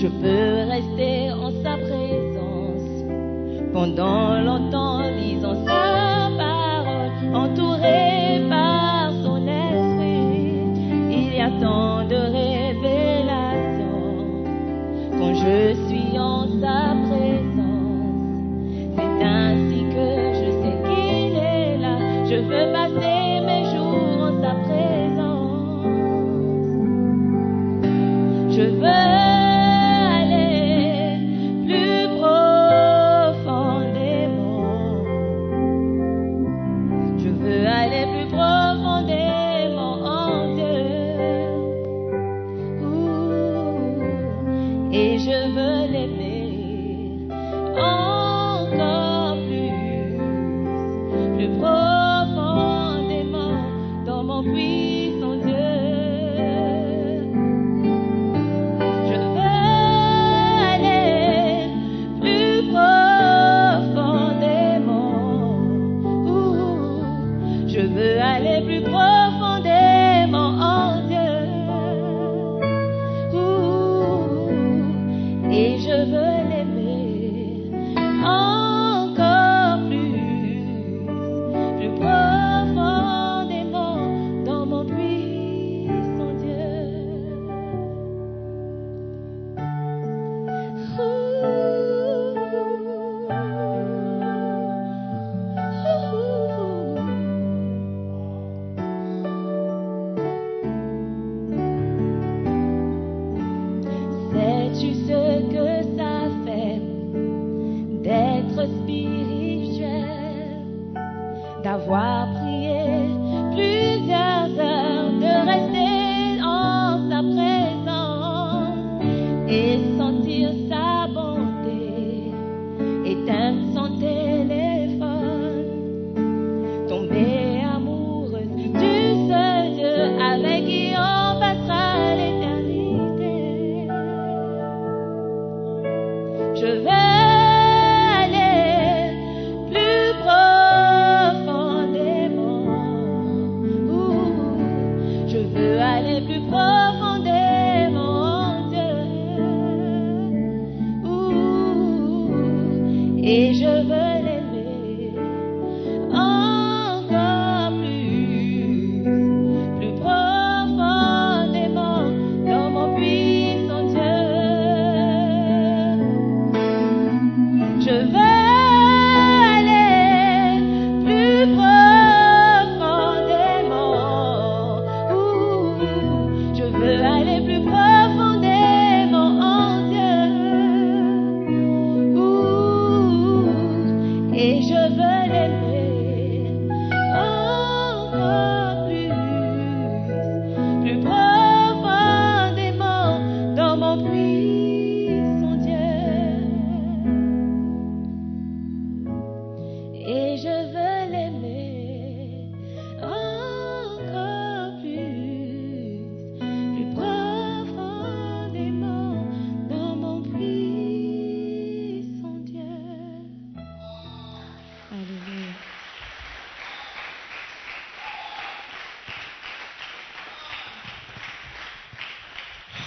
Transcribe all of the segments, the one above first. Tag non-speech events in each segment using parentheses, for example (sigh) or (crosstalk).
Je peux rester en sa présence pendant longtemps,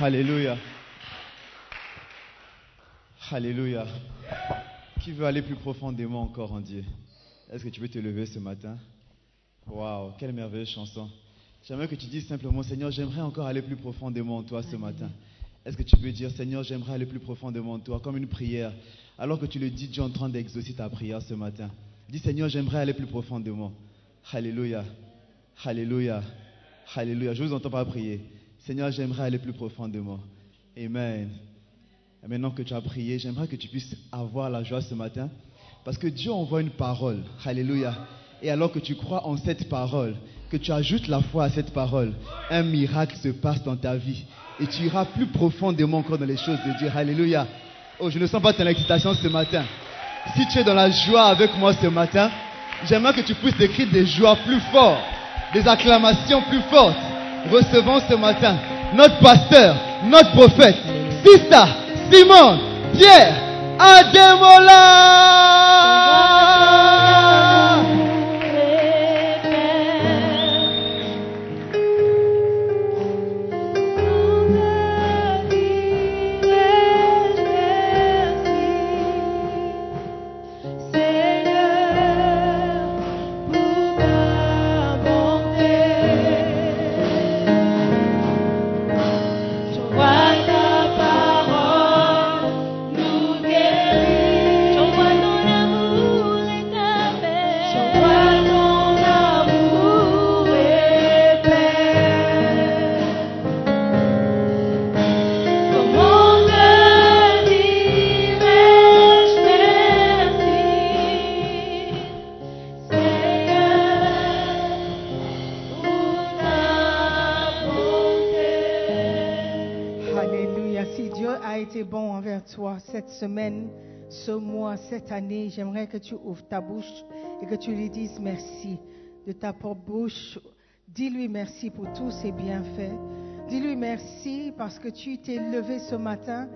Alléluia. Alléluia. Qui veut aller plus profondément encore en Dieu? Est-ce que tu peux te lever ce matin? Waouh, quelle merveilleuse chanson. J'aimerais que tu dises simplement, Seigneur, j'aimerais encore aller plus profondément en toi ce matin. Est-ce que tu peux dire, Seigneur, j'aimerais aller plus profondément en toi, comme une prière? Alors que tu le dis, Dieu est en train d'exaucer ta prière ce matin. Dis, Seigneur, j'aimerais aller plus profondément. Alléluia. Alléluia. Alléluia. Je vous entends pas prier. Seigneur, j'aimerais aller plus profondément. Amen. Et maintenant que tu as prié, j'aimerais que tu puisses avoir la joie ce matin. Parce que Dieu envoie une parole. Alléluia. Et alors que tu crois en cette parole, que tu ajoutes la foi à cette parole, un miracle se passe dans ta vie. Et tu iras plus profondément encore dans les choses de Dieu. Alléluia. Oh, je ne sens pas ton excitation ce matin. Si tu es dans la joie avec moi ce matin, j'aimerais que tu puisses écrire des joies plus fortes, des acclamations plus fortes. Recevons ce matin notre pasteur, notre prophète, Sista, Simon, Pierre, Ademola. Toi cette semaine, ce mois, cette année, j'aimerais que tu ouvres ta bouche et que tu lui dises merci. De ta propre bouche, dis-lui merci pour tous ses bienfaits. Dis-lui merci parce que tu t'es levé ce matin.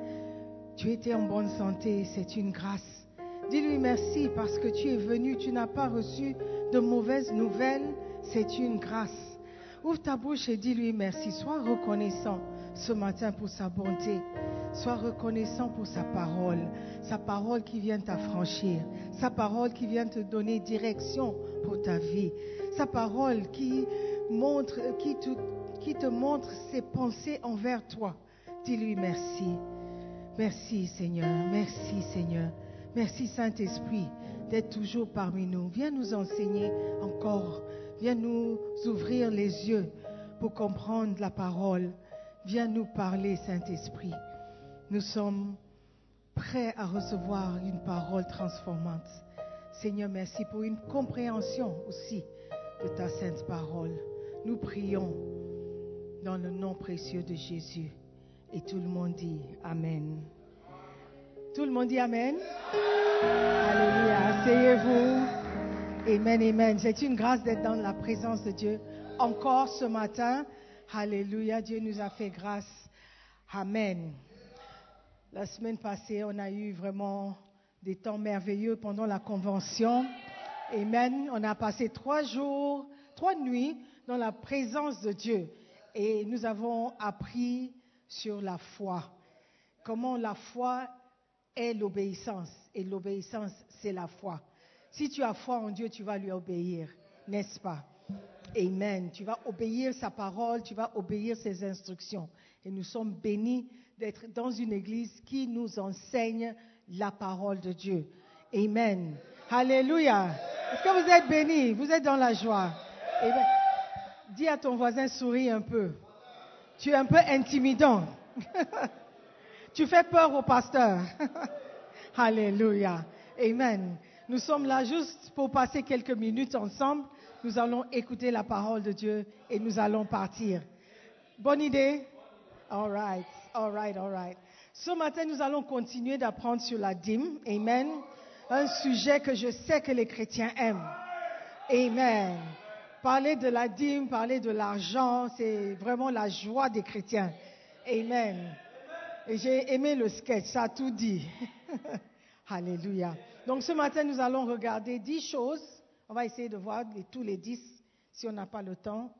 Tu étais en bonne santé. C'est une grâce. Dis-lui merci parce que tu es venu. Tu n'as pas reçu de mauvaises nouvelles. C'est une grâce. Ouvre ta bouche et dis-lui merci. Sois reconnaissant ce matin pour sa bonté. Sois reconnaissant pour sa parole. Sa parole qui vient t'affranchir. Sa parole qui vient te donner direction pour ta vie. Sa parole qui, te montre ses pensées envers toi. Dis-lui merci. Merci Seigneur. Merci Seigneur. Merci Saint-Esprit d'être toujours parmi nous. Viens nous enseigner encore. Viens nous ouvrir les yeux pour comprendre la parole. Viens nous parler, Saint-Esprit. Nous sommes prêts à recevoir une parole transformante. Seigneur, merci pour une compréhension aussi de ta sainte parole. Nous prions dans le nom précieux de Jésus. Et tout le monde dit Amen. Tout le monde dit Amen. Alléluia. Asseyez-vous. Amen, amen. C'est une grâce d'être dans la présence de Dieu encore ce matin. Alléluia. Dieu nous a fait grâce. Amen. La semaine passée, on a eu vraiment des temps merveilleux pendant la convention. Amen. On a passé trois jours, trois nuits dans la présence de Dieu. Et nous avons appris sur la foi. Comment la foi est l'obéissance. Et l'obéissance, c'est la foi. Si tu as foi en Dieu, tu vas lui obéir, n'est-ce pas? Amen. Tu vas obéir sa parole, tu vas obéir ses instructions. Et nous sommes bénis d'être dans une église qui nous enseigne la parole de Dieu. Amen. Alléluia. Est-ce que vous êtes bénis? Vous êtes dans la joie. Dis à ton voisin, souris un peu. Tu es un peu intimidant. (laughs) tu fais peur au pasteur. (laughs) Alléluia. Amen. Nous sommes là juste pour passer quelques minutes ensemble. Nous allons écouter la parole de Dieu et nous allons partir. Bonne idée? All right, all right, all right. Ce matin, nous allons continuer d'apprendre sur la dîme. Amen. Un sujet que je sais que les chrétiens aiment. Amen. Parler de la dîme, parler de l'argent, c'est vraiment la joie des chrétiens. Amen. J'ai aimé le sketch, ça a tout dit. (laughs) Alléluia. Donc ce matin, nous allons regarder dix choses. On va essayer de voir tous les dix si on n'a pas le temps.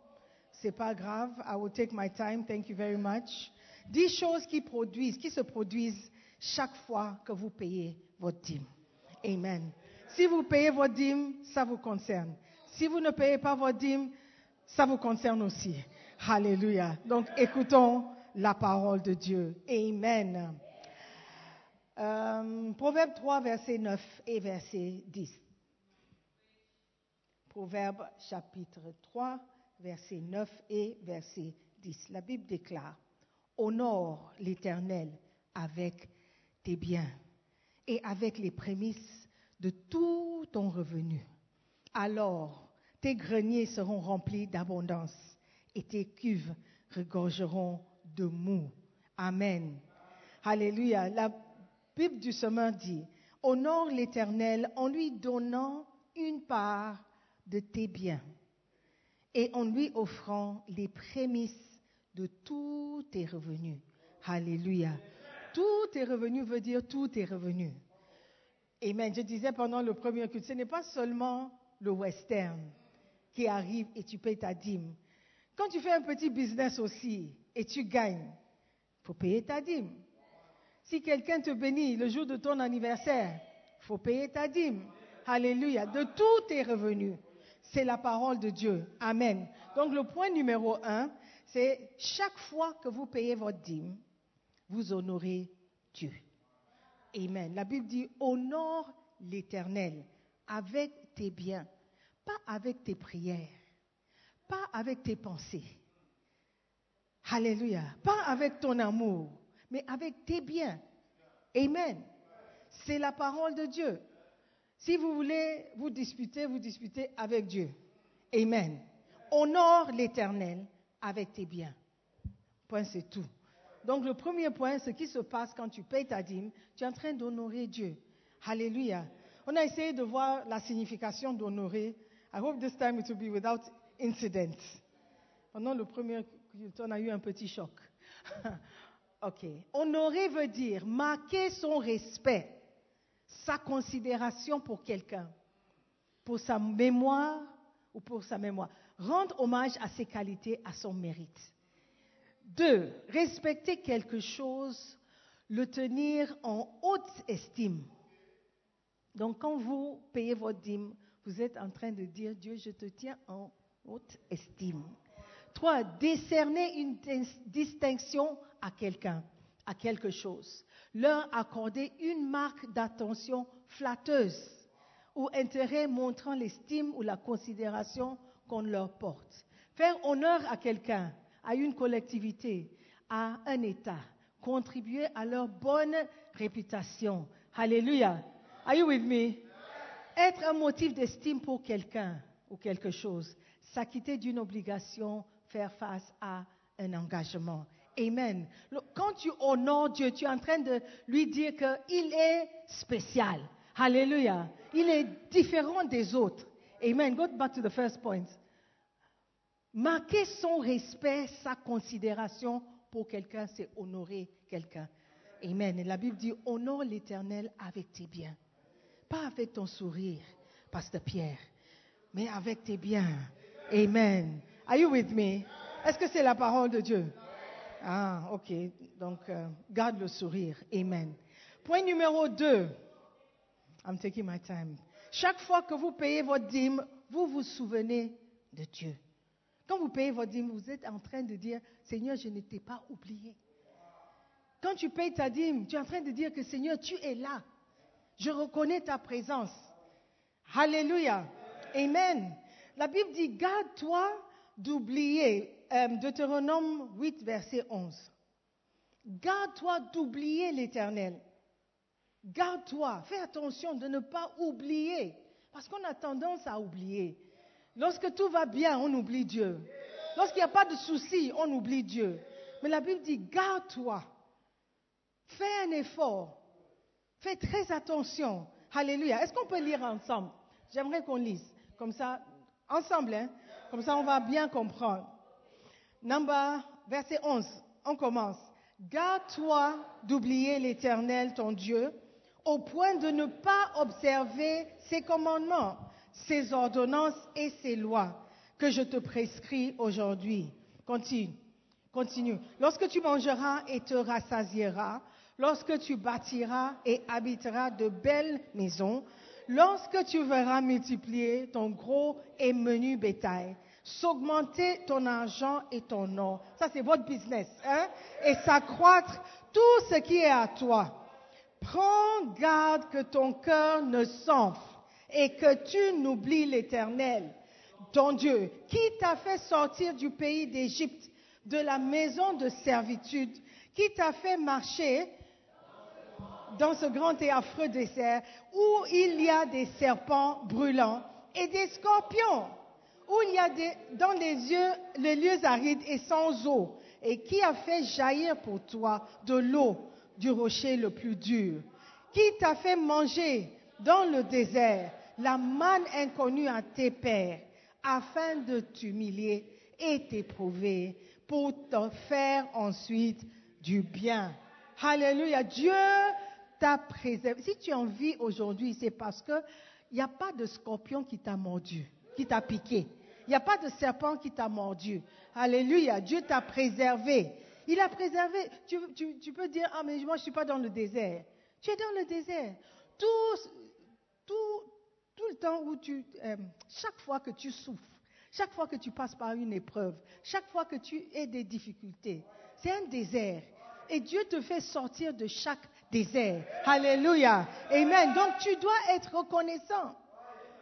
C'est pas grave. I will take my time. Thank you very much. Dix choses qui se produisent chaque fois que vous payez votre dîme. Amen. Si vous payez votre dîme, ça vous concerne. Si vous ne payez pas votre dîme, ça vous concerne aussi. Alléluia. Donc écoutons la parole de Dieu. Amen. Euh, Proverbe 3, verset 9 et verset 10. Proverbe chapitre 3, verset 9 et verset 10. La Bible déclare, Honore l'Éternel avec tes biens et avec les prémices de tout ton revenu. Alors tes greniers seront remplis d'abondance et tes cuves regorgeront de mou. Amen. Alléluia. La Bible du semeur dit, honore l'Éternel en lui donnant une part de tes biens et en lui offrant les prémices de tous tes revenus. Alléluia. Tous tes revenus veut dire tous tes revenus. Amen. Je disais pendant le premier culte, ce n'est pas seulement le western qui arrive et tu payes ta dîme. Quand tu fais un petit business aussi et tu gagnes, il faut payer ta dîme. Si quelqu'un te bénit le jour de ton anniversaire, il faut payer ta dîme. Alléluia. De tous tes revenus. C'est la parole de Dieu. Amen. Donc le point numéro un, c'est chaque fois que vous payez votre dîme, vous honorez Dieu. Amen. La Bible dit honore l'Éternel avec tes biens, pas avec tes prières, pas avec tes pensées. Alléluia. Pas avec ton amour, mais avec tes biens. Amen. C'est la parole de Dieu. Si vous voulez vous disputer, vous disputez avec Dieu. Amen. Honore l'Éternel avec tes biens. Point, c'est tout. Donc le premier point, ce qui se passe quand tu payes ta dîme, tu es en train d'honorer Dieu. Alléluia. On a essayé de voir la signification d'honorer. I hope this time it will be without incident. Pendant le premier culte, on a eu un petit choc. (laughs) ok. Honorer veut dire marquer son respect, sa considération pour quelqu'un, pour sa mémoire ou pour sa mémoire. Rendre hommage à ses qualités, à son mérite. Deux, respecter quelque chose, le tenir en haute estime. Donc quand vous payez votre dîme, vous êtes en train de dire, Dieu, je te tiens en haute estime. Trois, décerner une distinction à quelqu'un, à quelque chose. Leur accorder une marque d'attention flatteuse ou intérêt montrant l'estime ou la considération qu'on leur porte. Faire honneur à quelqu'un, à une collectivité, à un État, contribuer à leur bonne réputation. Alléluia. Are you with me? Être un motif d'estime pour quelqu'un ou quelque chose, s'acquitter d'une obligation, faire face à un engagement. Amen. Quand tu honores Dieu, tu es en train de lui dire qu'il est spécial. Alléluia. Il est différent des autres. Amen. Go back to the first point. Marquer son respect, sa considération pour quelqu'un, c'est honorer quelqu'un. Amen. Et la Bible dit, honore l'Éternel avec tes biens. Pas avec ton sourire, Pasteur Pierre, mais avec tes biens. Amen. Are you with me? Est-ce que c'est la parole de Dieu? Ah, ok. Donc, euh, garde le sourire. Amen. Point numéro 2. I'm taking my time. Chaque fois que vous payez votre dîme, vous vous souvenez de Dieu. Quand vous payez votre dîme, vous êtes en train de dire, Seigneur, je ne t'ai pas oublié. Quand tu payes ta dîme, tu es en train de dire que Seigneur, tu es là. Je reconnais ta présence. Alléluia. Amen. La Bible dit, garde-toi d'oublier. Euh, Deutéronome 8, verset 11. Garde-toi d'oublier l'Éternel. Garde-toi. Fais attention de ne pas oublier. Parce qu'on a tendance à oublier. Lorsque tout va bien, on oublie Dieu. Lorsqu'il n'y a pas de soucis, on oublie Dieu. Mais la Bible dit, garde-toi. Fais un effort. Fais très attention. Alléluia. Est-ce qu'on peut lire ensemble? J'aimerais qu'on lise. Comme ça, ensemble, hein? Comme ça, on va bien comprendre. Number, verset 11. On commence. Garde-toi d'oublier l'Éternel, ton Dieu, au point de ne pas observer ses commandements, ses ordonnances et ses lois que je te prescris aujourd'hui. Continue. Continue. Lorsque tu mangeras et te rassasieras, lorsque tu bâtiras et habiteras de belles maisons, lorsque tu verras multiplier ton gros et menu bétail, s'augmenter ton argent et ton or, ça c'est votre business, hein, et s'accroître tout ce qui est à toi. Prends garde que ton cœur ne s'enfle et que tu n'oublies l'Éternel, ton Dieu, qui t'a fait sortir du pays d'Égypte, de la maison de servitude, qui t'a fait marcher dans ce grand et affreux désert où il y a des serpents brûlants et des scorpions, où il y a dans les, yeux, les lieux arides et sans eau, et qui a fait jaillir pour toi de l'eau du rocher le plus dur, qui t'a fait manger dans le désert la manne inconnue à tes pères, afin de t'humilier et t'éprouver pour te faire ensuite du bien. Alléluia. Dieu t'a préservé. Si tu en vis aujourd'hui, c'est parce que il n'y a pas de scorpion qui t'a mordu, qui t'a piqué. Il n'y a pas de serpent qui t'a mordu. Alléluia. Dieu t'a préservé. Il a préservé. Tu, peux dire, ah, mais moi, je ne suis pas dans le désert. Tu es dans le désert. Tout, le temps où tu, euh, chaque fois que tu souffres, chaque fois que tu passes par une épreuve, chaque fois que tu as des difficultés, c'est un désert. Et Dieu te fait sortir de chaque désert. Alléluia. Amen. Donc tu dois être reconnaissant.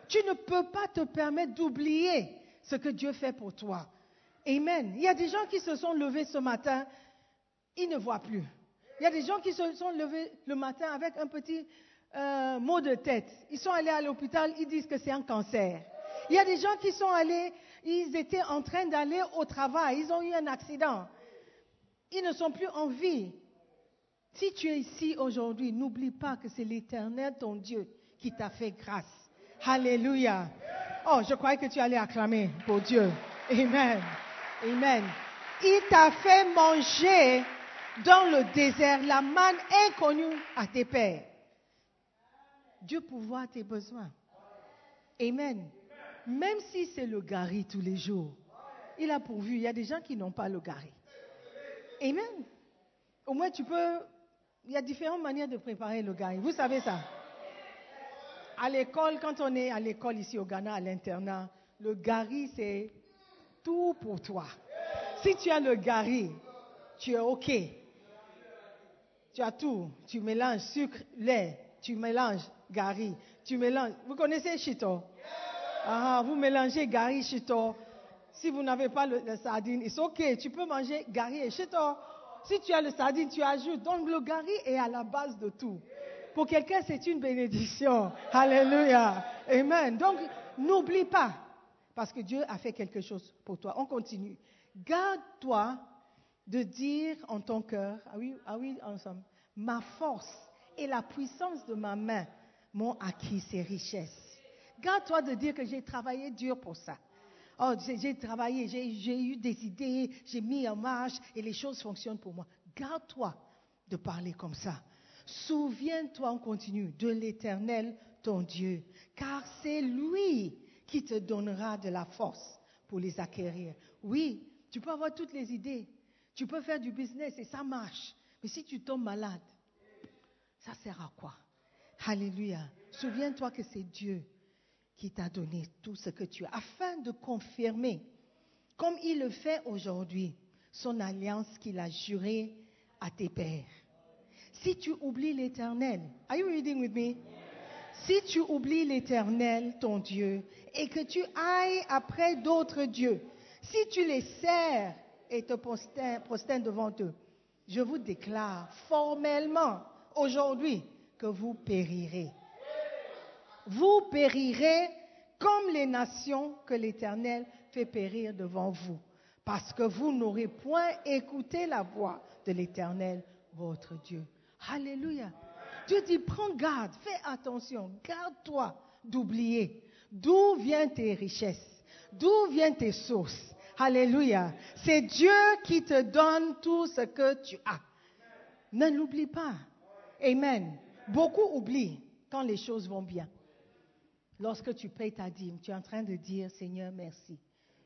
Tu ne peux pas te permettre d'oublier ce que Dieu fait pour toi. Amen. Il y a des gens qui se sont levés ce matin, ils ne voient plus. Il y a des gens qui se sont levés le matin avec un petit euh, mot de tête. Ils sont allés à l'hôpital, ils disent que c'est un cancer. Il y a des gens qui sont allés, ils étaient en train d'aller au travail, ils ont eu un accident. Ils ne sont plus en vie. Si tu es ici aujourd'hui, n'oublie pas que c'est l'Éternel, ton Dieu, qui t'a fait grâce. Alléluia. Oh, je croyais que tu allais acclamer pour Dieu. Amen. Amen. Il t'a fait manger dans le désert la manne inconnue à tes pères. Dieu pourvoit tes besoins. Amen. Même si c'est le gari tous les jours, il a pourvu. Il y a des gens qui n'ont pas le gari. Amen. Au moins, tu peux. Il y a différentes manières de préparer le gari. Vous savez ça? À l'école, quand on est à l'école ici au Ghana, à l'internat, le gari, c'est tout pour toi. Si tu as le gari, tu es OK. Tu as tout. Tu mélanges sucre, lait, tu mélanges gari, tu mélanges. Vous connaissez Chito? Ah, vous mélangez gari, Chito. Si vous n'avez pas le, sardine, c'est OK. Tu peux manger gari et Chito. Si tu as le sardine, tu ajoutes. Donc le gari est à la base de tout. Pour quelqu'un, c'est une bénédiction. Alléluia. Amen. Donc, n'oublie pas, parce que Dieu a fait quelque chose pour toi. On continue. Garde-toi de dire en ton cœur, ah oui, ah oui, ensemble, ma force et la puissance de ma main m'ont acquis ces richesses. Garde-toi de dire que j'ai travaillé dur pour ça. Oh, j'ai travaillé, j'ai eu des idées, j'ai mis en marche et les choses fonctionnent pour moi. Garde-toi de parler comme ça. Souviens-toi, on continue, de l'Éternel, ton Dieu, car c'est lui qui te donnera de la force pour les acquérir. Oui, tu peux avoir toutes les idées, tu peux faire du business et ça marche, mais si tu tombes malade, ça sert à quoi? Alléluia. Souviens-toi que c'est Dieu qui t'a donné tout ce que tu as, afin de confirmer, comme il le fait aujourd'hui, son alliance qu'il a jurée à tes pères. Si tu oublies l'Éternel, are you reading with me? Si tu oublies l'Éternel, ton Dieu, et que tu ailles après d'autres dieux, si tu les sers et te prosternes devant eux, je vous déclare formellement aujourd'hui que vous périrez. Vous périrez comme les nations que l'Éternel fait périr devant vous, parce que vous n'aurez point écouté la voix de l'Éternel, votre Dieu. Alléluia. Dieu dit, prends garde, fais attention, garde-toi d'oublier d'où viennent tes richesses, d'où viennent tes sources. Alléluia. C'est Dieu qui te donne tout ce que tu as. Ne l'oublie pas. Amen. Beaucoup oublient quand les choses vont bien. Lorsque tu payes ta dîme, tu es en train de dire, Seigneur, merci.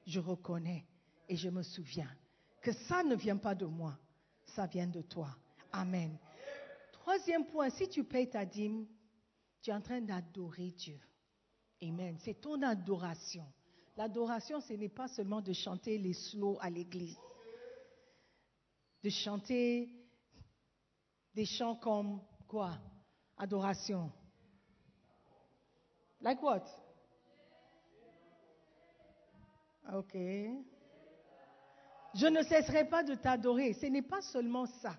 Je reconnais et je me souviens que ça ne vient pas de moi, ça vient de toi. Amen. Troisième point, si tu payes ta dîme, tu es en train d'adorer Dieu. Amen. C'est ton adoration. L'adoration, ce n'est pas seulement de chanter les slows à l'église, de chanter des chants comme quoi? Adoration. Like what? Ok. Je ne cesserai pas de t'adorer. Ce n'est pas seulement ça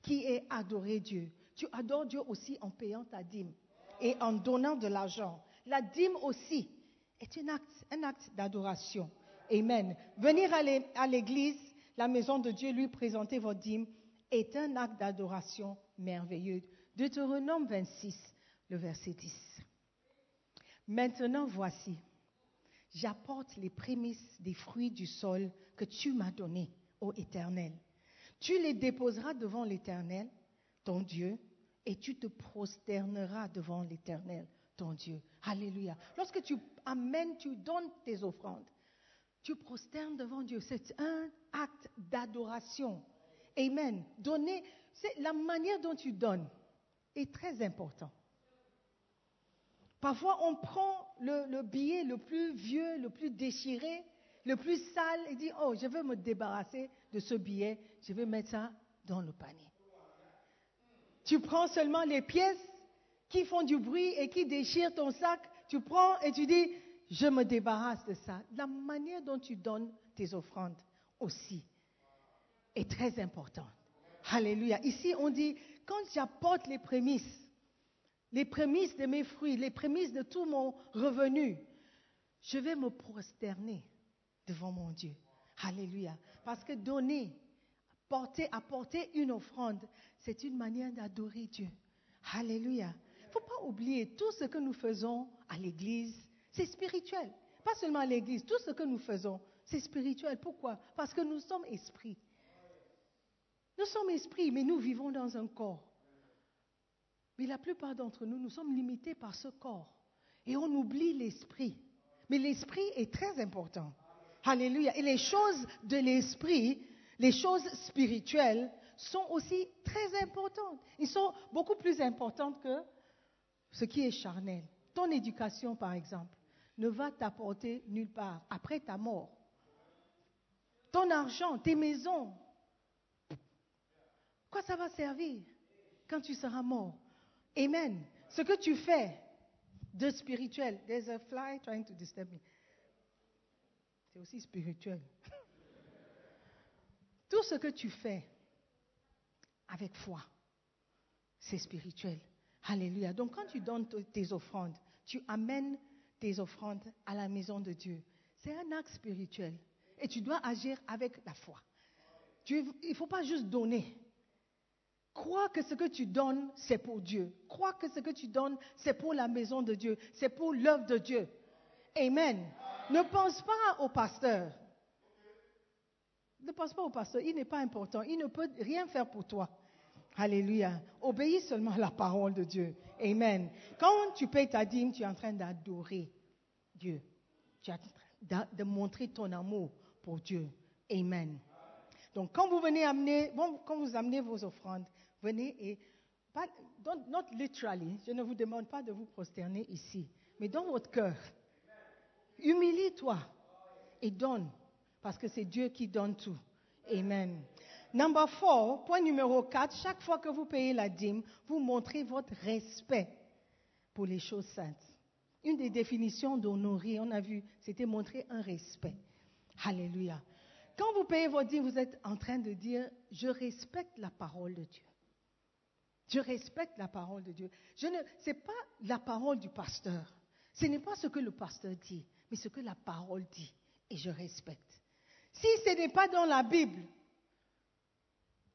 qui est adorer Dieu. Tu adores Dieu aussi en payant ta dîme et en donnant de l'argent. La dîme aussi est un acte, d'adoration. Amen. Venir à l'église, la maison de Dieu, lui présenter votre dîme est un acte d'adoration merveilleux. Deutéronome 26, le verset 10. Maintenant voici, j'apporte les prémices des fruits du sol que tu m'as donnés, ô Éternel. Tu les déposeras devant l'Éternel, ton Dieu, et tu te prosterneras devant l'Éternel, ton Dieu. Alléluia. Lorsque tu amènes, tu donnes tes offrandes, tu prosternes devant Dieu. C'est un acte d'adoration. Amen. Donner, c'est la manière dont tu donnes est très important. Parfois, on prend le, billet le plus vieux, le plus déchiré, le plus sale et dit, oh, je veux me débarrasser de ce billet, je vais mettre ça dans le panier. Tu prends seulement les pièces qui font du bruit et qui déchirent ton sac, tu prends et tu dis, je me débarrasse de ça. La manière dont tu donnes tes offrandes aussi est très importante. Alléluia. Ici, on dit, quand j'apporte les prémices, les prémices de mes fruits, les prémices de tout mon revenu, je vais me prosterner devant mon Dieu. Alléluia. Parce que donner, porter, apporter une offrande, c'est une manière d'adorer Dieu. Alléluia. Il ne faut pas oublier, tout ce que nous faisons à l'église, c'est spirituel. Pas seulement à l'église, tout ce que nous faisons, c'est spirituel. Pourquoi? Parce que nous sommes esprits. Nous sommes esprits, mais nous vivons dans un corps. Mais la plupart d'entre nous, nous sommes limités par ce corps. Et on oublie l'esprit. Mais l'esprit est très important. Alléluia. Et les choses de l'esprit, les choses spirituelles, sont aussi très importantes. Ils sont beaucoup plus importantes que ce qui est charnel. Ton éducation, par exemple, ne va t'apporter nulle part après ta mort. Ton argent, tes maisons, Quoi ça va servir quand tu seras mort? Amen. Ce que tu fais de spirituel, there's a fly trying to disturb me. C'est aussi spirituel. (laughs) Tout ce que tu fais avec foi, c'est spirituel. Alléluia. Donc quand tu donnes tes offrandes, tu amènes tes offrandes à la maison de Dieu. C'est un acte spirituel. Et tu dois agir avec la foi. Il ne faut pas juste donner. Crois que ce que tu donnes, c'est pour Dieu. Crois que ce que tu donnes, c'est pour la maison de Dieu. C'est pour l'œuvre de Dieu. Amen. Ne pense pas au pasteur. Ne pense pas au pasteur. Il n'est pas important. Il ne peut rien faire pour toi. Alléluia. Obéis seulement à la parole de Dieu. Amen. Quand tu payes ta dîme, tu es en train d'adorer Dieu. Tu es en train de montrer ton amour pour Dieu. Amen. Donc, quand vous venez amener, quand vous amenez vos offrandes, venez et, don't- not literally, je ne vous demande pas de vous prosterner ici, mais dans votre cœur, humilie-toi et donne, parce que c'est Dieu qui donne tout. Amen. Number four, point numéro 4, chaque fois que vous payez la dîme, vous montrez votre respect pour les choses saintes. Une des définitions d'honorer, on a vu, c'était montrer un respect. Alléluia. Quand vous payez votre dîme, vous êtes en train de dire, je respecte la parole de Dieu. Je respecte la parole de Dieu. Ce n'est pas la parole du pasteur. Ce n'est pas ce que le pasteur dit, mais ce que la parole dit. Et je respecte. Si ce n'est pas dans la Bible,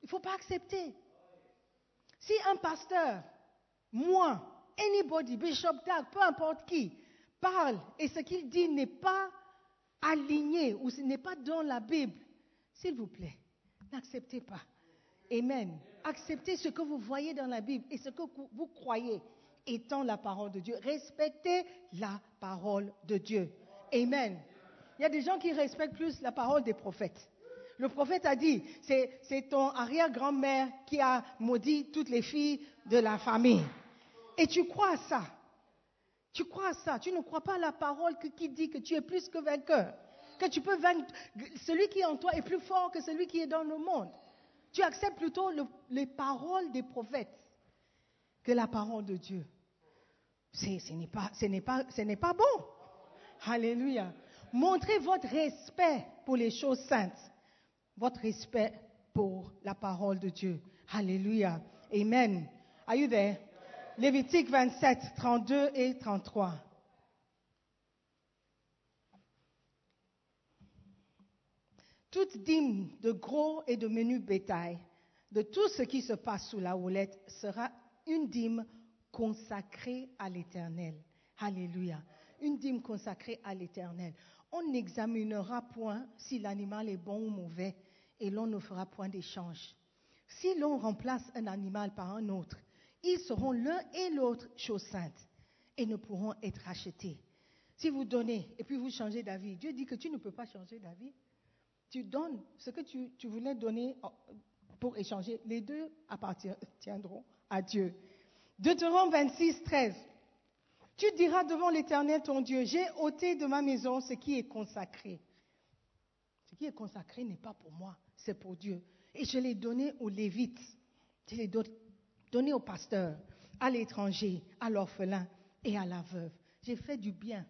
il ne faut pas accepter. Si un pasteur, moi, anybody, Bishop Doug, peu importe qui, parle et ce qu'il dit n'est pas aligné ou ce n'est pas dans la Bible, s'il vous plaît, n'acceptez pas. Amen. Acceptez ce que vous voyez dans la Bible et ce que vous croyez étant la parole de Dieu. Respectez la parole de Dieu. Amen. Il y a des gens qui respectent plus la parole des prophètes. Le prophète a dit, c'est, ton arrière-grand-mère qui a maudit toutes les filles de la famille. Et tu crois à ça. Tu crois à ça. Tu ne crois pas à la parole que- qui dit que tu es plus que vainqueur. Que tu peux vaincre. Celui qui est en toi est plus fort que celui qui est dans le monde. Tu acceptes plutôt le- les paroles des prophètes que la parole de Dieu. Ce n'est pas, pas bon. Alléluia. Montrez votre respect pour les choses saintes. Votre respect pour la parole de Dieu. Alléluia. Amen. Are you there? Lévitique 27, 32 et 33. Toute dîme de gros et de menu bétail, de tout ce qui se passe sous la houlette, sera une dîme consacrée à l'Éternel. Alléluia. Une dîme consacrée à l'Éternel. On n'examinera point si l'animal est bon ou mauvais et l'on ne fera point d'échange. Si l'on remplace un animal par un autre, ils seront l'un et l'autre chose sainte et ne pourront être achetés. Si vous donnez et puis vous changez d'avis, Dieu dit que tu ne peux pas changer d'avis. Tu donnes ce que tu, tu voulais donner oh, pour échanger. Les deux appartiendront à Dieu. Deutéronome 26, 13. Tu diras devant l'Éternel ton Dieu, j'ai ôté de ma maison ce qui est consacré. Ce qui est consacré n'est pas pour moi, c'est pour Dieu. Et je l'ai donné aux Lévites, je l'ai don- donné aux pasteurs, à l'étranger, à l'orphelin et à la veuve. J'ai fait du bien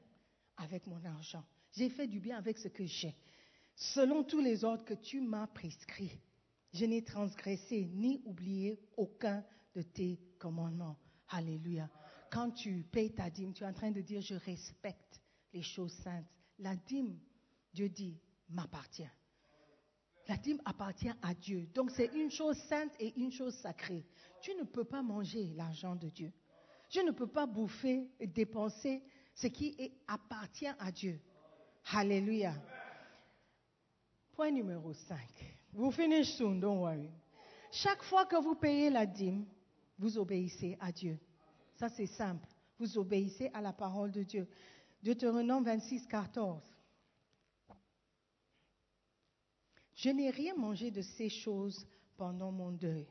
avec mon argent. J'ai fait du bien avec ce que j'ai. Selon tous les ordres que tu m'as prescrits, je n'ai transgressé ni oublié aucun de tes commandements. Alléluia. Quand tu payes ta dîme, tu es en train de dire, je respecte les choses saintes. La dîme, Dieu dit, m'appartient. La dîme appartient à Dieu. Donc c'est une chose sainte et une chose sacrée. Tu ne peux pas manger l'argent de Dieu. Je ne peux pas bouffer et dépenser ce qui appartient à Dieu. Alléluia. Point numéro 5. Vous finish soon, don't worry. Chaque fois que vous payez la dîme, vous obéissez à Dieu. Ça, c'est simple. Vous obéissez à la parole de Dieu. Deutéronome 26, 14. Je n'ai rien mangé de ces choses pendant mon deuil.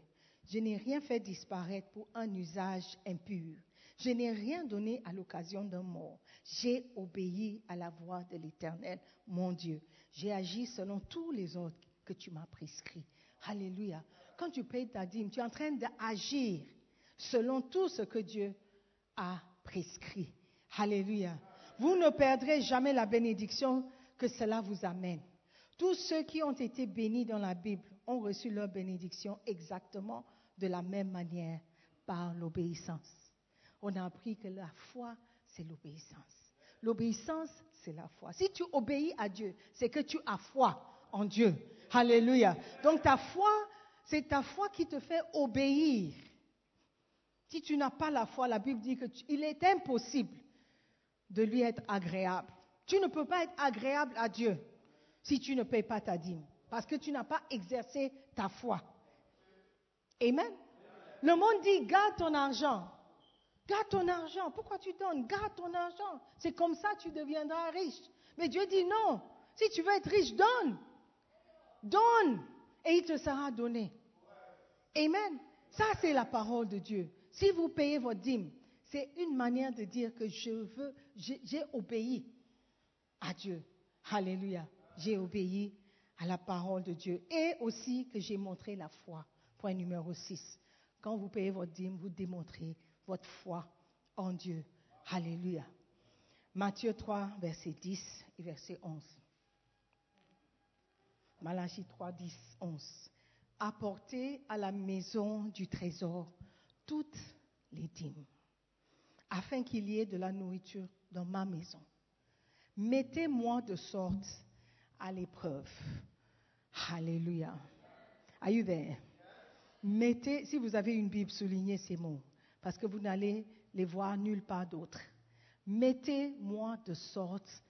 Je n'ai rien fait disparaître pour un usage impur. Je n'ai rien donné à l'occasion d'un mort. J'ai obéi à la voix de l'Éternel, mon Dieu. J'ai agi selon tous les ordres que tu m'as prescrits. Alléluia. Quand tu payes ta dîme, tu es en train d'agir selon tout ce que Dieu a prescrit. Alléluia. Vous ne perdrez jamais la bénédiction que cela vous amène. Tous ceux qui ont été bénis dans la Bible ont reçu leur bénédiction exactement de la même manière par l'obéissance. on a appris que la foi, c'est l'obéissance. L'obéissance, c'est la foi. Si tu obéis à Dieu, c'est que tu as foi en Dieu. Alléluia. Donc ta foi, c'est ta foi qui te fait obéir. Si tu n'as pas la foi, la Bible dit qu'il est impossible de lui être agréable. Tu ne peux pas être agréable à Dieu si tu ne payes pas ta dîme, parce que tu n'as pas exercé ta foi. Amen. Le monde dit, garde ton argent. Garde ton argent. Pourquoi tu donnes? Garde ton argent. C'est comme ça que tu deviendras riche. Mais Dieu dit non. Si tu veux être riche, donne. Donne. Et il te sera donné. Amen. Ça, c'est la parole de Dieu. Si vous payez votre dîme, c'est une manière de dire que je veux, j'ai obéi à Dieu. Alléluia. J'ai obéi à la parole de Dieu. Et aussi que j'ai montré la foi. Point numéro 6. Quand vous payez votre dîme, vous démontrez votre foi en Dieu. Alléluia. Matthieu 3, verset 10 et verset 11. Malachie 3, 10, 11. Apportez à la maison du trésor toutes les dîmes, afin qu'il y ait de la nourriture dans ma maison. Mettez-moi de sorte à l'épreuve. Alléluia. Are you there? Mettez, si vous avez une Bible, soulignez ces mots, parce que vous n'allez les voir nulle part d'autre. Mettez-moi de sorte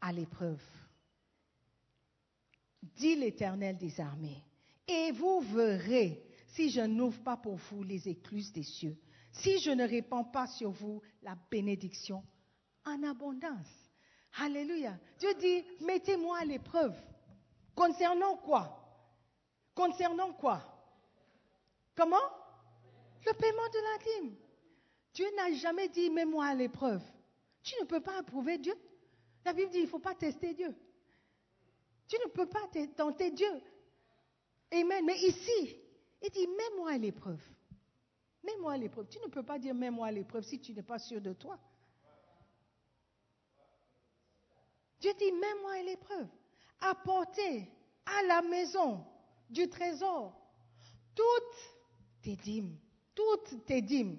à l'épreuve, dit l'Éternel des armées, et vous verrez si je n'ouvre pas pour vous les écluses des cieux, si je ne répands pas sur vous la bénédiction en abondance. Alléluia. Dieu dit, mettez-moi à l'épreuve. Concernant quoi? Concernant quoi? Comment? Le paiement de la dîme. Dieu n'a jamais dit mets-moi à l'épreuve. Tu ne peux pas approuver Dieu. La Bible dit il ne faut pas tester Dieu. Tu ne peux pas tenter Dieu. Amen. Mais ici, il dit mets-moi à l'épreuve. Mets-moi à l'épreuve. Tu ne peux pas dire mets-moi à l'épreuve si tu n'es pas sûr de toi. Dieu dit mets-moi à l'épreuve. Apportez à la maison du trésor toutes tes dîmes. Toutes tes dîmes.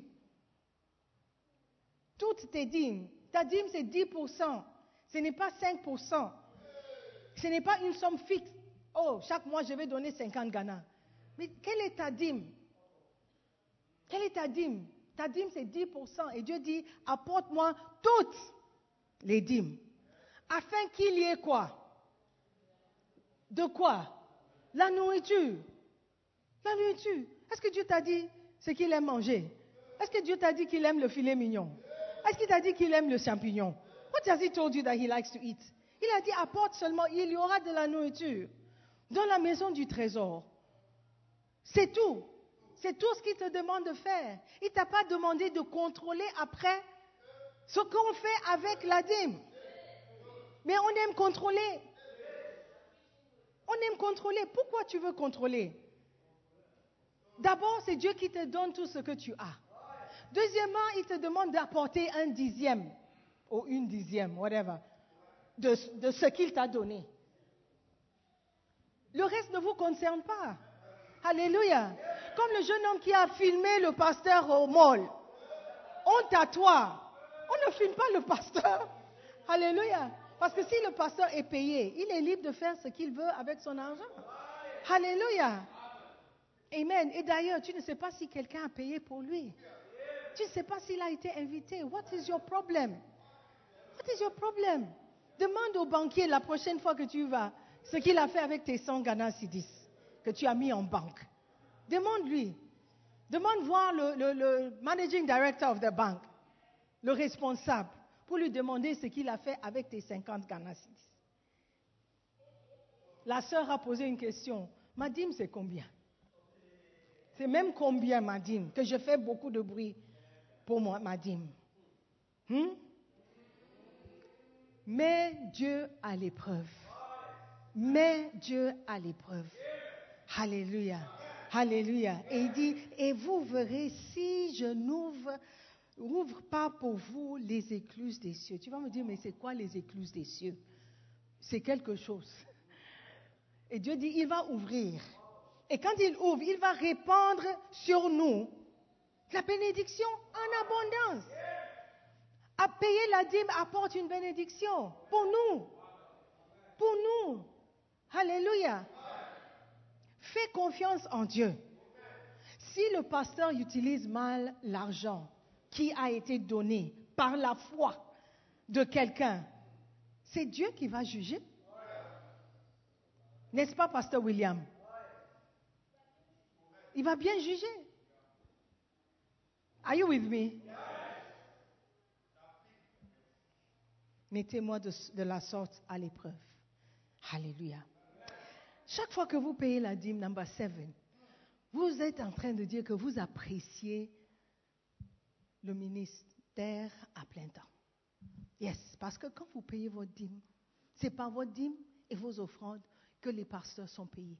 Toutes tes dîmes. Ta dîme, c'est 10%. Ce n'est pas 5%. Ce n'est pas une somme fixe. Oh, chaque mois, je vais donner 50 Ghana. Mais quelle est ta dîme? Quelle est ta dîme? Ta dîme, c'est 10%. Et Dieu dit, apporte-moi toutes les dîmes. Afin qu'il y ait quoi? De quoi? La nourriture. La nourriture. Est-ce que Dieu t'a dit ce qu'il aime manger? Est-ce que Dieu t'a dit qu'il aime le filet mignon? Est-ce qu'il t'a dit qu'il aime le champignon? What has he told you that he likes to eat? Il a dit apporte seulement, il y aura de la nourriture dans la maison du trésor. C'est tout. C'est tout ce qu'il te demande de faire. Il ne t'a pas demandé de contrôler après ce qu'on fait avec la dîme. Mais on aime contrôler. On aime contrôler. Pourquoi tu veux contrôler? D'abord, c'est Dieu qui te donne tout ce que tu as. Deuxièmement, il te demande d'apporter un dixième ou une dixième, whatever, de, de ce qu'il t'a donné. Le reste ne vous concerne pas. Alléluia. Comme le jeune homme qui a filmé le pasteur au mall. Honte à toi. On ne filme pas le pasteur. Alléluia. Parce que si le pasteur est payé, il est libre de faire ce qu'il veut avec son argent. Alléluia. Amen. Et d'ailleurs, tu ne sais pas si quelqu'un a payé pour lui. Tu ne sais pas s'il a été invité. What is your problem? What is your problem? Demande au banquier la prochaine fois que tu vas ce qu'il a fait avec tes 100 Ghana Sidis que tu as mis en banque. Demande-lui. Demande voir le, managing director of the bank, le responsable, pour lui demander ce qu'il a fait avec tes 50 Ghana. La sœur a posé une question. Ma dîme, c'est combien? C'est même combien ma dîme Que je fais beaucoup de bruit pour moi, ma dîme. Hmm? Mais Dieu a l'épreuve. Mais Dieu a l'épreuve. Alléluia. Alléluia. Et il dit, et vous verrez si je n'ouvre ouvre pas pour vous les écluses des cieux. Tu vas me dire, mais c'est quoi les écluses des cieux? C'est quelque chose. Et Dieu dit, il va ouvrir. Et quand il ouvre, il va répandre sur nous La bénédiction en abondance. À payer la dîme apporte une bénédiction pour nous. Pour nous. Alléluia. Fais confiance en Dieu. Si le pasteur utilise mal l'argent qui a été donné par la foi de quelqu'un, c'est Dieu qui va juger. N'est-ce pas, pasteur William? Il va bien juger. Are you with me? Mettez-moi de, la sorte à l'épreuve. Alléluia. Chaque fois que vous payez la dîme number 7, vous êtes en train de dire que vous appréciez le ministère à plein temps. Yes, parce que quand vous payez votre dîme, c'est par votre dîme et vos offrandes que les pasteurs sont payés.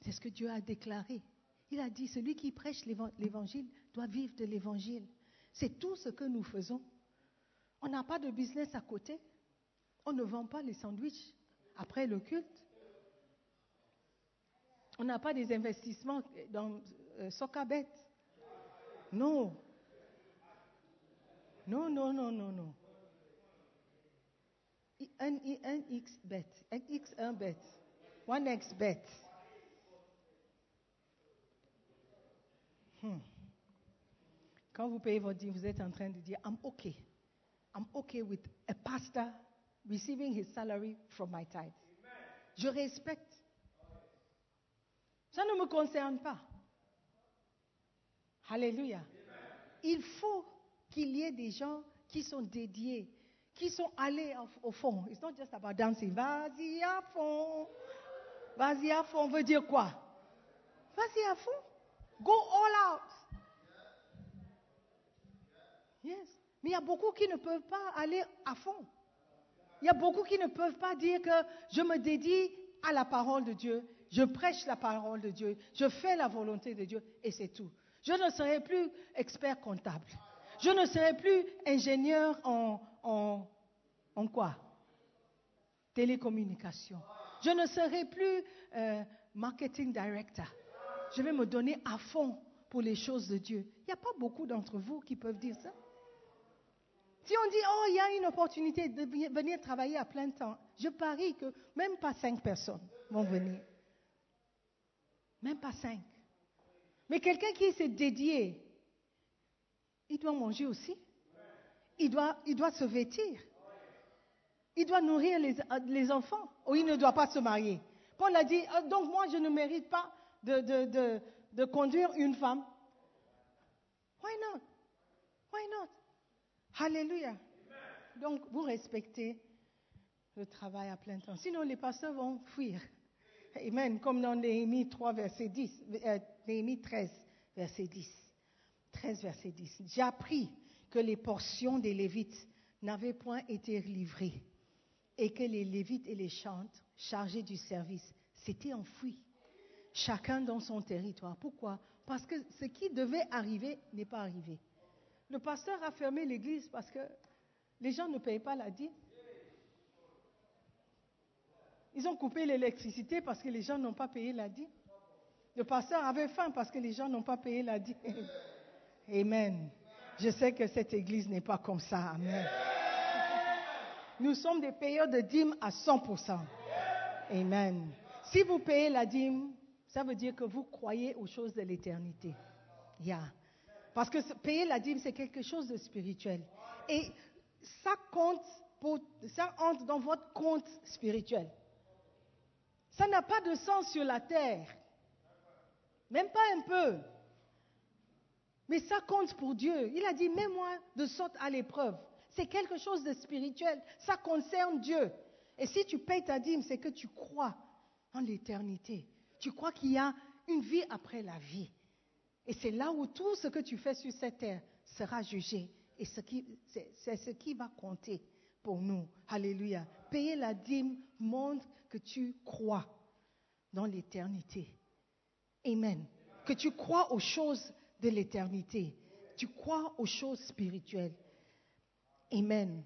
C'est ce que Dieu a déclaré. Il a dit, celui qui prêche l'évan- l'évangile doit vivre de l'évangile. C'est tout ce que nous faisons. On n'a pas de business à côté. On ne vend pas les sandwichs après le culte. On n'a pas des investissements dans euh, Socabet. Non. Non, non, non, non, non. Un, un X bet, un X, un bet, one X bet. Hmm. Quand vous payez votre dîme, vous êtes en train de dire, I'm okay. I'm okay with a pastor receiving his salary from my tithe. Je respecte. Ça ne me concerne pas. Alléluia. Il faut qu'il y ait des gens qui sont dédiés, qui sont allés au, fond. It's not just about dancing. Vas-y à fond. Vas-y à fond veut dire quoi? Vas-y à fond. Go all out. Yes. Mais il y a beaucoup qui ne peuvent pas aller à fond. Il y a beaucoup qui ne peuvent pas dire que je me dédie à la parole de Dieu, je prêche la parole de Dieu, je fais la volonté de Dieu et c'est tout. Je ne serai plus expert comptable. Je ne serai plus ingénieur en, quoi? Télécommunication. Je ne serai plus euh, marketing director. Je vais me donner à fond pour les choses de Dieu. Il n'y a pas beaucoup d'entre vous qui peuvent dire ça? Si on dit, oh, il y a une opportunité de venir travailler à plein temps, je parie que même pas cinq personnes vont venir. Même pas cinq. Mais quelqu'un qui s'est dédié, il doit manger aussi. Il doit, se vêtir. Il doit nourrir les, enfants. Ou il ne doit pas se marier. Paul a dit, Ah, donc moi, je ne mérite pas de, de conduire une femme. Why not? Why not? Alléluia. Donc, vous respectez le travail à plein temps. Sinon, les pasteurs vont fuir. Amen. Comme dans Néhémie 3, verset 10, euh, Néhémie 13, verset 10. 13, verset 10. J'ai appris que les portions des Lévites n'avaient point été livrées et que les Lévites et les chantres chargés du service s'étaient enfuis, chacun dans son territoire. Pourquoi? Parce que ce qui devait arriver n'est pas arrivé. Le pasteur a fermé l'église parce que les gens ne payent pas la dîme. Ils ont coupé l'électricité parce que les gens n'ont pas payé la dîme. Le pasteur avait faim parce que les gens n'ont pas payé la dîme. (laughs) Amen. Je sais que cette église n'est pas comme ça. Amen. Nous sommes des payeurs de dîmes à 100%. Amen. Si vous payez la dîme, ça veut dire que vous croyez aux choses de l'éternité. Yeah. Parce que payer la dîme, c'est quelque chose de spirituel. Et ça compte, ça entre dans votre compte spirituel. Ça n'a pas de sens sur la terre. Même pas un peu. Mais ça compte pour Dieu. Il a dit, mets-moi de sorte à l'épreuve. C'est quelque chose de spirituel. Ça concerne Dieu. Et si tu payes ta dîme, c'est que tu crois en l'éternité. Tu crois qu'il y a une vie après la vie. Et c'est là où tout ce que tu fais sur cette terre sera jugé. Et c'est ce qui va compter pour nous. Alléluia. Payer la dîme montre que tu crois dans l'éternité. Amen. Que tu crois aux choses de l'éternité. Tu crois aux choses spirituelles. Amen.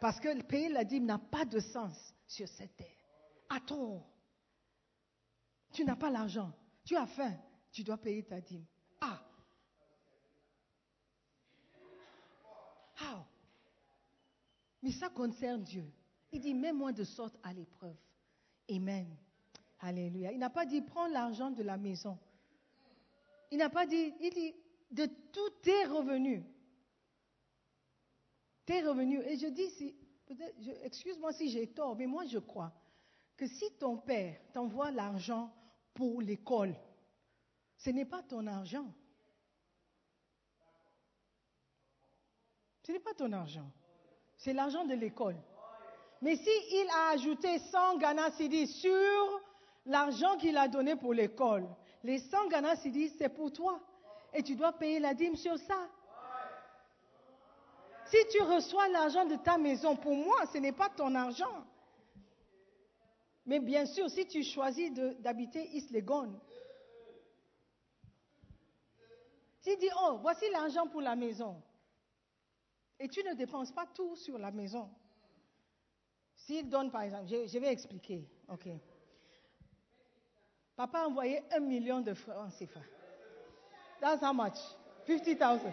Parce que payer la dîme n'a pas de sens sur cette terre. Attends. Tu n'as pas l'argent. Tu as faim. Tu dois payer ta dîme. Ah, Mais ça concerne Dieu. Il dit, mets-moi de sorte à l'épreuve. Amen. Alléluia. Il n'a pas dit, prends l'argent de la maison. Il n'a pas dit, il dit, de tous tes revenus. Tes revenus. Et je dis, si, excuse-moi si j'ai tort, mais moi je crois que si ton père t'envoie l'argent pour l'école, ce n'est pas ton argent. Ce n'est pas ton argent. C'est l'argent de l'école. Mais s'il a ajouté 100 Ghana Cedi sur l'argent qu'il a donné pour l'école, les 100 Ghana Cedi, c'est pour toi. Et tu dois payer la dîme sur ça. Si tu reçois l'argent de ta maison, pour moi, ce n'est pas ton argent. Mais bien sûr, si tu choisis d'habiter East Legon, si tu dis, oh, voici l'argent pour la maison, et tu ne dépenses pas tout sur la maison. S'il donne, par exemple, je, vais expliquer. OK. Papa a envoyé un million de francs CFA. That's how much? 50,000.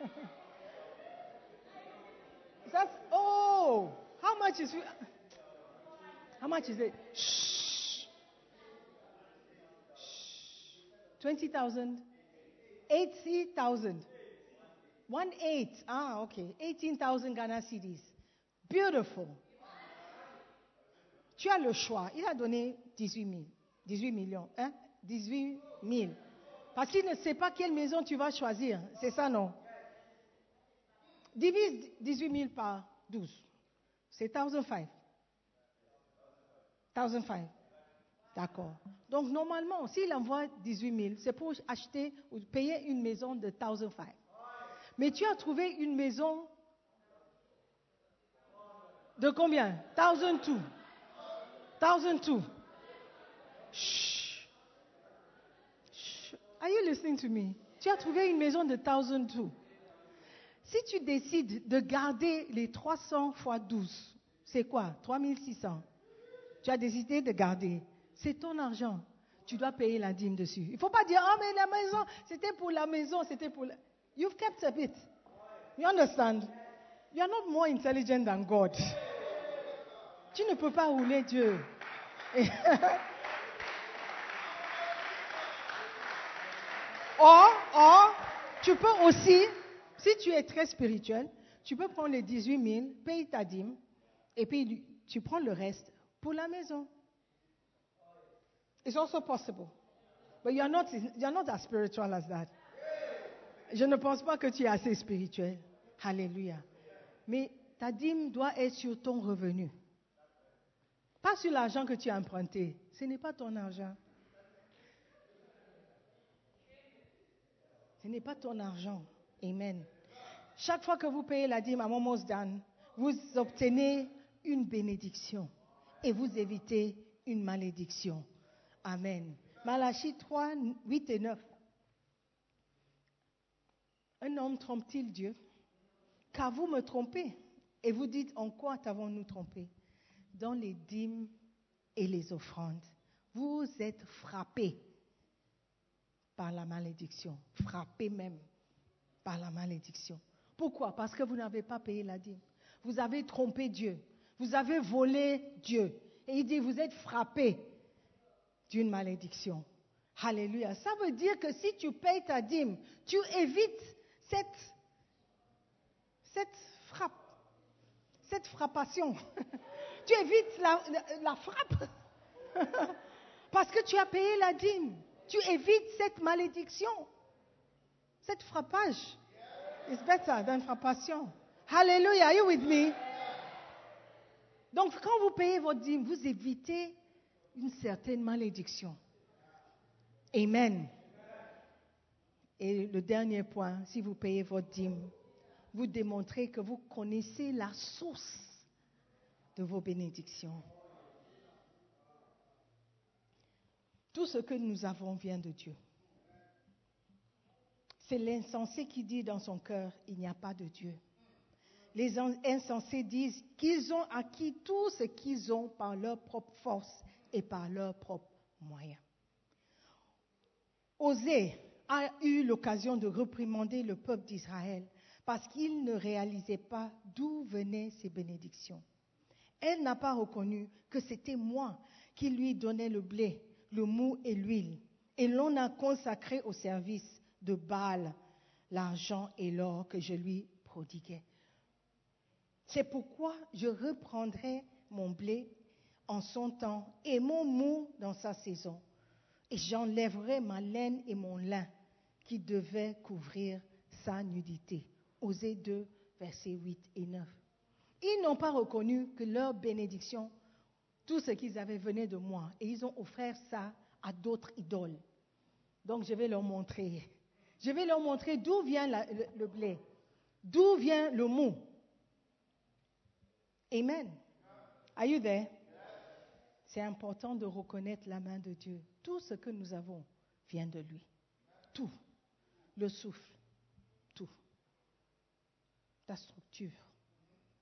(laughs) That's, oh, how much is, how much is it? Shh. Shh. 20,000. 80,000. One eight. Ah, okay. 18,000 Ghana cedis. Beautiful. Tu as le choix. Il a donné 18 000. 18 millions. Hein? 18 000. Parce qu'il ne sait pas quelle maison tu vas choisir. C'est ça, non? Divise 18 000 par 12. C'est 1005. 1005. D'accord. Donc, normalement, s'il envoie 18 000, c'est pour acheter ou payer une maison de 1005. Mais tu as trouvé une maison de combien? 1002. 1002. Shh. Shh. Are you listening to me? Tu as trouvé une maison de 1002. Si tu décides de garder les 300 fois 12, c'est quoi? 3600. Tu as décidé de garder. C'est ton argent. Tu dois payer la dîme dessus. Il ne faut pas dire, oh mais la maison, c'était pour la maison, c'était pour la... You've kept a bit. You understand? You are not more intelligent than God. Tu ne peux pas rouler Dieu. (laughs) or, or, tu peux aussi, si tu es très spirituel, tu peux prendre les 18 000, payer ta dîme, et puis tu prends le reste pour la maison. It's also possible. But you are not, you are not as spiritual as that. Je ne pense pas que tu es assez spirituel. Alléluia. Mais ta dîme doit être sur ton revenu. Pas sur l'argent que tu as emprunté. Ce n'est pas ton argent. Ce n'est pas ton argent. Amen. Chaque fois que vous payez la dîme à Momosdan, vous obtenez une bénédiction et vous évitez une malédiction. Amen. Malachie 3, 8 et 9. Un homme trompe-t-il Dieu? Car vous me trompez. Et vous dites, en quoi t'avons-nous trompé? Dans les dîmes et les offrandes. Vous êtes frappés par la malédiction. Frappés même par la malédiction. Pourquoi? Parce que vous n'avez pas payé la dîme. Vous avez trompé Dieu. Vous avez volé Dieu. Et il dit, vous êtes frappés d'une malédiction. Alléluia. Ça veut dire que si tu payes ta dîme, tu évites cette, cette frappe, cette frappation. (laughs) tu évites la, frappe (laughs) parce que tu as payé la dîme. Tu évites cette malédiction, cette frappage. It's better than frappation. Hallelujah. Are you with me? Donc, quand vous payez votre dîme, vous évitez une certaine malédiction. Amen. Et le dernier point, si vous payez votre dîme, vous démontrez que vous connaissez la source de vos bénédictions. Tout ce que nous avons vient de Dieu. C'est l'insensé qui dit dans son cœur, il n'y a pas de Dieu. Les insensés disent qu'ils ont acquis tout ce qu'ils ont par leur propre force et par leurs propres moyens. Osez a eu l'occasion de reprimander le peuple d'Israël parce qu'il ne réalisait pas d'où venaient ces bénédictions. Elle n'a pas reconnu que c'était moi qui lui donnais le blé, le mou et l'huile, et l'on a consacré au service de Baal l'argent et l'or que je lui prodiguais. C'est pourquoi je reprendrai mon blé en son temps et mon mou dans sa saison, et j'enlèverai ma laine et mon lin qui devaient couvrir sa nudité. Osée 2, versets 8 et 9. Ils n'ont pas reconnu que leur bénédiction, tout ce qu'ils avaient venait de moi, et ils ont offert ça à d'autres idoles. Donc je vais leur montrer. Je vais leur montrer d'où vient le, le blé, d'où vient le mou. Amen. Are you there? C'est important de reconnaître la main de Dieu. Tout ce que nous avons vient de lui. Tout. Le souffle. Tout. Ta structure.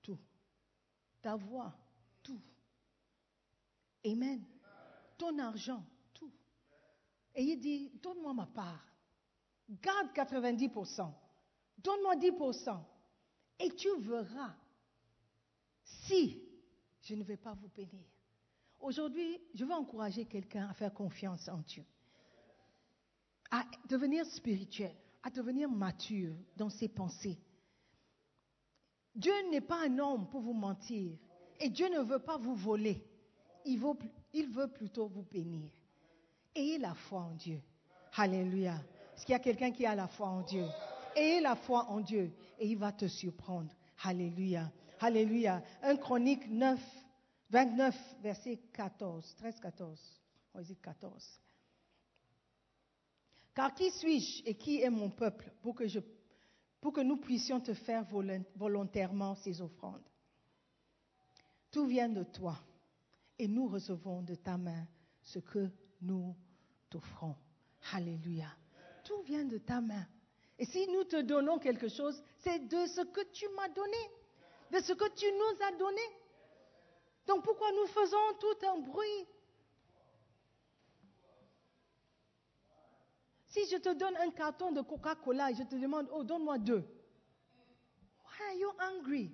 Tout. Ta voix. Tout. Amen. Ton argent. Tout. Et il dit, donne-moi ma part. Garde 90%. Donne-moi 10%. Et tu verras si je ne vais pas vous bénir. Aujourd'hui, je veux encourager quelqu'un à faire confiance en Dieu, à devenir spirituel, à devenir mature dans ses pensées. Dieu n'est pas un homme pour vous mentir et Dieu ne veut pas vous voler. Il veut, plutôt vous bénir. Ayez la foi en Dieu. Alléluia. Est-ce qu'il y a quelqu'un qui a la foi en Dieu? Ayez la foi en Dieu et il va te surprendre. Alléluia. Alléluia. 1 Chronique 9, 29, verset 14. 13, 14. Or is it 14? Car qui suis-je et qui est mon peuple pour que, pour que nous puissions te faire volon- volontairement ces offrandes? Tout vient de toi et nous recevons de ta main ce que nous t'offrons. Alléluia. Tout vient de ta main. Et si nous te donnons quelque chose, c'est de ce que tu m'as donné, de ce que tu nous as donné. Donc pourquoi nous faisons tout un bruit Si je te donne un carton de Coca-Cola et je te demande, oh, donne-moi deux. Why are you angry?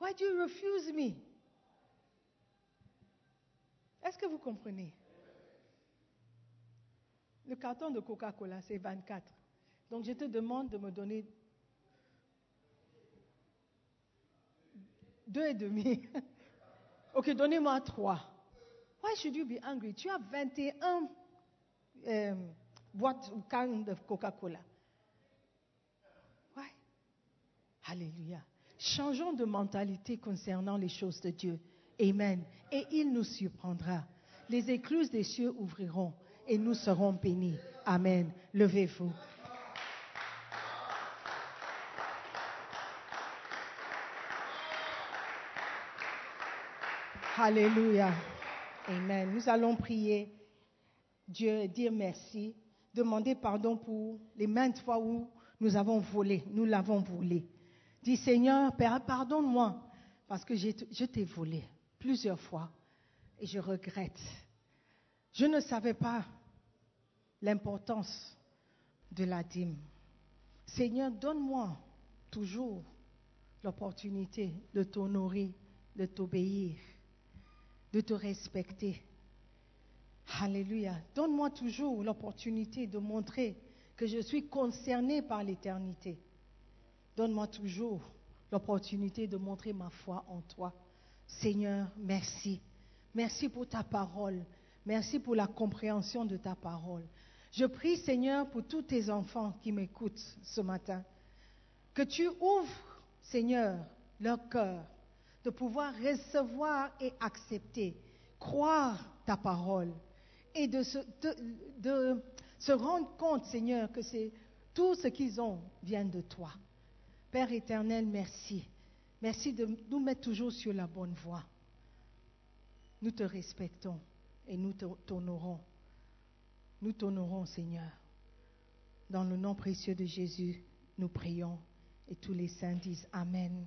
Why do you refuse me? Est-ce que vous comprenez? Le carton de Coca-Cola, c'est 24. Donc je te demande de me donner deux et demi. (laughs) ok, donnez-moi trois. Why should you be angry? Tu as 21 euh, boîtes ou cannes de Coca-Cola. Why? Alléluia. Changeons de mentalité concernant les choses de Dieu. Amen. Et il nous surprendra. Les écluses des cieux ouvriront et nous serons bénis. Amen. Levez-vous. Alléluia. Amen. Nous allons prier Dieu dire merci, demander pardon pour les maintes fois où nous avons volé, nous l'avons volé. Dis Seigneur, Père, pardonne-moi parce que je t'ai volé plusieurs fois et je regrette. Je ne savais pas l'importance de la dîme. Seigneur, donne-moi toujours l'opportunité de t'honorer, de t'obéir, de te respecter. Alléluia. Donne-moi toujours l'opportunité de montrer que je suis concerné par l'éternité. Donne-moi toujours l'opportunité de montrer ma foi en toi. Seigneur, merci. Merci pour ta parole. Merci pour la compréhension de ta parole. Je prie, Seigneur, pour tous tes enfants qui m'écoutent ce matin, que tu ouvres, Seigneur, leur cœur, de pouvoir recevoir et accepter, croire ta parole et de se, rendre compte, Seigneur, que c'est tout ce qu'ils ont vient de toi. Père éternel, merci. Merci de nous mettre toujours sur la bonne voie. Nous te respectons et nous t'honorons. Nous t'honorons, Seigneur. Dans le nom précieux de Jésus, nous prions et tous les saints disent Amen.